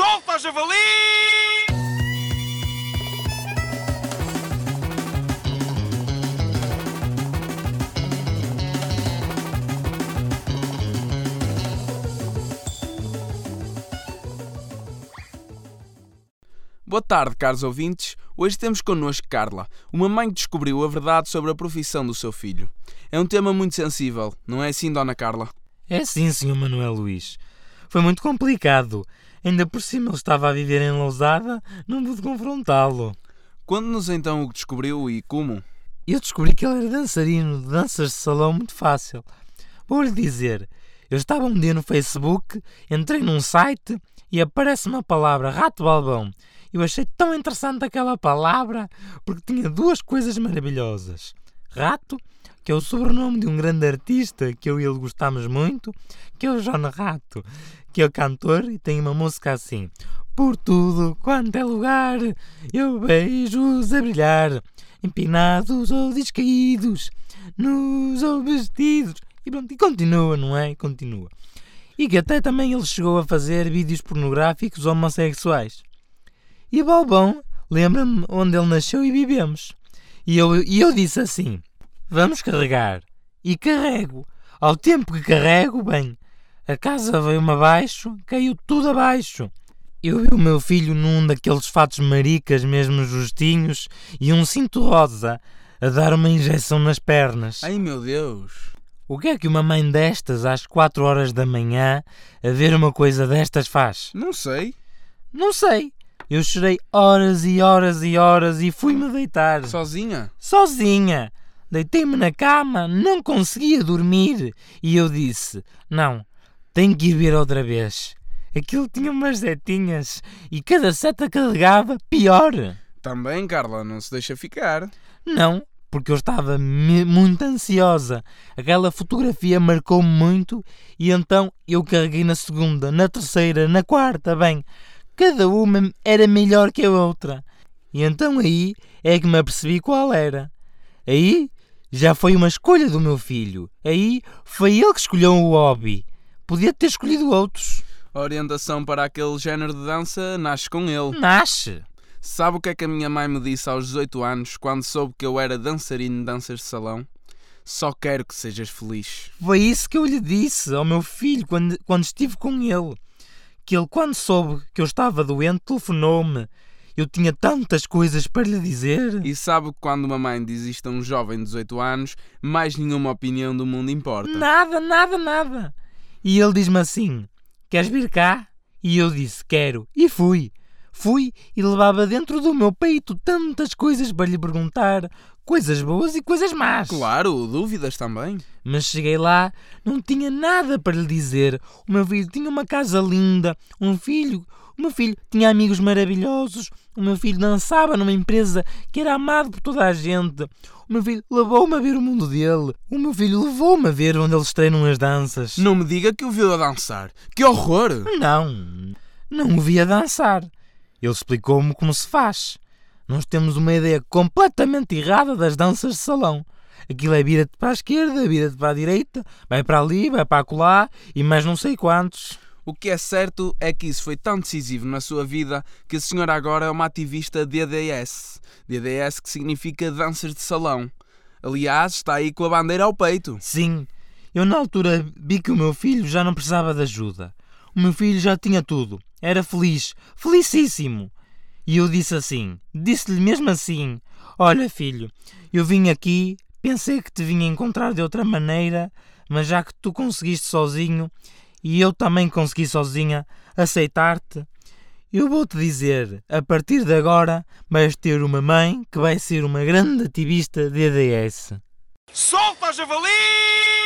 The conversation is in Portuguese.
Solta, javali! Boa tarde, caros ouvintes. Hoje temos connosco Carla, uma mãe que descobriu a verdade sobre a profissão do seu filho. É um tema muito sensível, não é assim, Dona Carla? É sim, Sr. Manuel Luís. Foi muito complicado. Ainda por cima ele estava a viver em Lousada, não pude confrontá-lo. Quando-nos então o descobriu e como? Eu descobri que ele era dançarino de danças de salão muito fácil. Vou-lhe dizer, eu estava um dia no Facebook, entrei num site e aparece-me a palavra rato balbão. Eu achei tão interessante aquela palavra porque tinha duas coisas maravilhosas. Rato, que é o sobrenome de um grande artista que eu e ele gostamos muito, que é o John Rato, que é o cantor e tem uma música assim. Por tudo quanto é lugar, eu vejo-os a brilhar, empinados ou descaídos, nus ou vestidos. E pronto, e continua, não é? Continua. E que até também ele chegou a fazer vídeos pornográficos homossexuais. E Balbão lembra-me onde ele nasceu e vivemos. E eu, e eu disse assim: Vamos carregar. E carrego. Ao tempo que carrego, bem, a casa veio-me abaixo, caiu tudo abaixo. Eu vi o meu filho num daqueles fatos maricas, mesmo justinhos, e um cinto rosa, a dar uma injeção nas pernas. Ai meu Deus! O que é que uma mãe destas, às quatro horas da manhã, a ver uma coisa destas faz? Não sei. Não sei. Eu chorei horas e horas e horas e fui-me deitar. Sozinha? Sozinha. Deitei-me na cama, não conseguia dormir. E eu disse: Não, tenho que ir ver outra vez. Aquilo tinha umas setinhas e cada seta carregava pior. Também, Carla, não se deixa ficar. Não, porque eu estava muito ansiosa. Aquela fotografia marcou-me muito e então eu carreguei na segunda, na terceira, na quarta, bem, cada uma era melhor que a outra. E então aí é que me apercebi qual era. Aí já foi uma escolha do meu filho. Aí foi ele que escolheu o hobby. Podia ter escolhido outros. A orientação para aquele género de dança nasce com ele. Nasce. Sabe o que é que a minha mãe me disse aos 18 anos, quando soube que eu era dançarino de danças de salão? Só quero que sejas feliz. Foi isso que eu lhe disse ao meu filho quando, quando estive com ele. Que ele, quando soube que eu estava doente, telefonou-me. Eu tinha tantas coisas para lhe dizer. E sabe que quando uma mãe diz isto a um jovem de 18 anos, mais nenhuma opinião do mundo importa. Nada, nada, nada. E ele diz-me assim: Queres vir cá? E eu disse: Quero. E fui. Fui e levava dentro do meu peito tantas coisas para lhe perguntar, coisas boas e coisas más. Claro, dúvidas também. Mas cheguei lá, não tinha nada para lhe dizer. O meu filho tinha uma casa linda, um filho, o meu filho tinha amigos maravilhosos, o meu filho dançava numa empresa que era amado por toda a gente. O meu filho levou-me a ver o mundo dele. O meu filho levou-me a ver onde eles treinam as danças. Não me diga que o viu a dançar. Que horror! Não, não o vi a dançar. Ele explicou-me como se faz. Nós temos uma ideia completamente errada das danças de salão. Aquilo é vira-te para a esquerda, vira-te para a direita, vai para ali, vai para acolá e mais não sei quantos. O que é certo é que isso foi tão decisivo na sua vida que a senhora agora é uma ativista DDS. DDS que significa danças de salão. Aliás, está aí com a bandeira ao peito. Sim, eu na altura vi que o meu filho já não precisava de ajuda. O meu filho já tinha tudo. Era feliz, felicíssimo. E eu disse assim, disse-lhe mesmo assim: Olha, filho, eu vim aqui, pensei que te vinha encontrar de outra maneira, mas já que tu conseguiste sozinho e eu também consegui sozinha aceitar-te, eu vou-te dizer: a partir de agora vais ter uma mãe que vai ser uma grande ativista DDS. Solta, javali!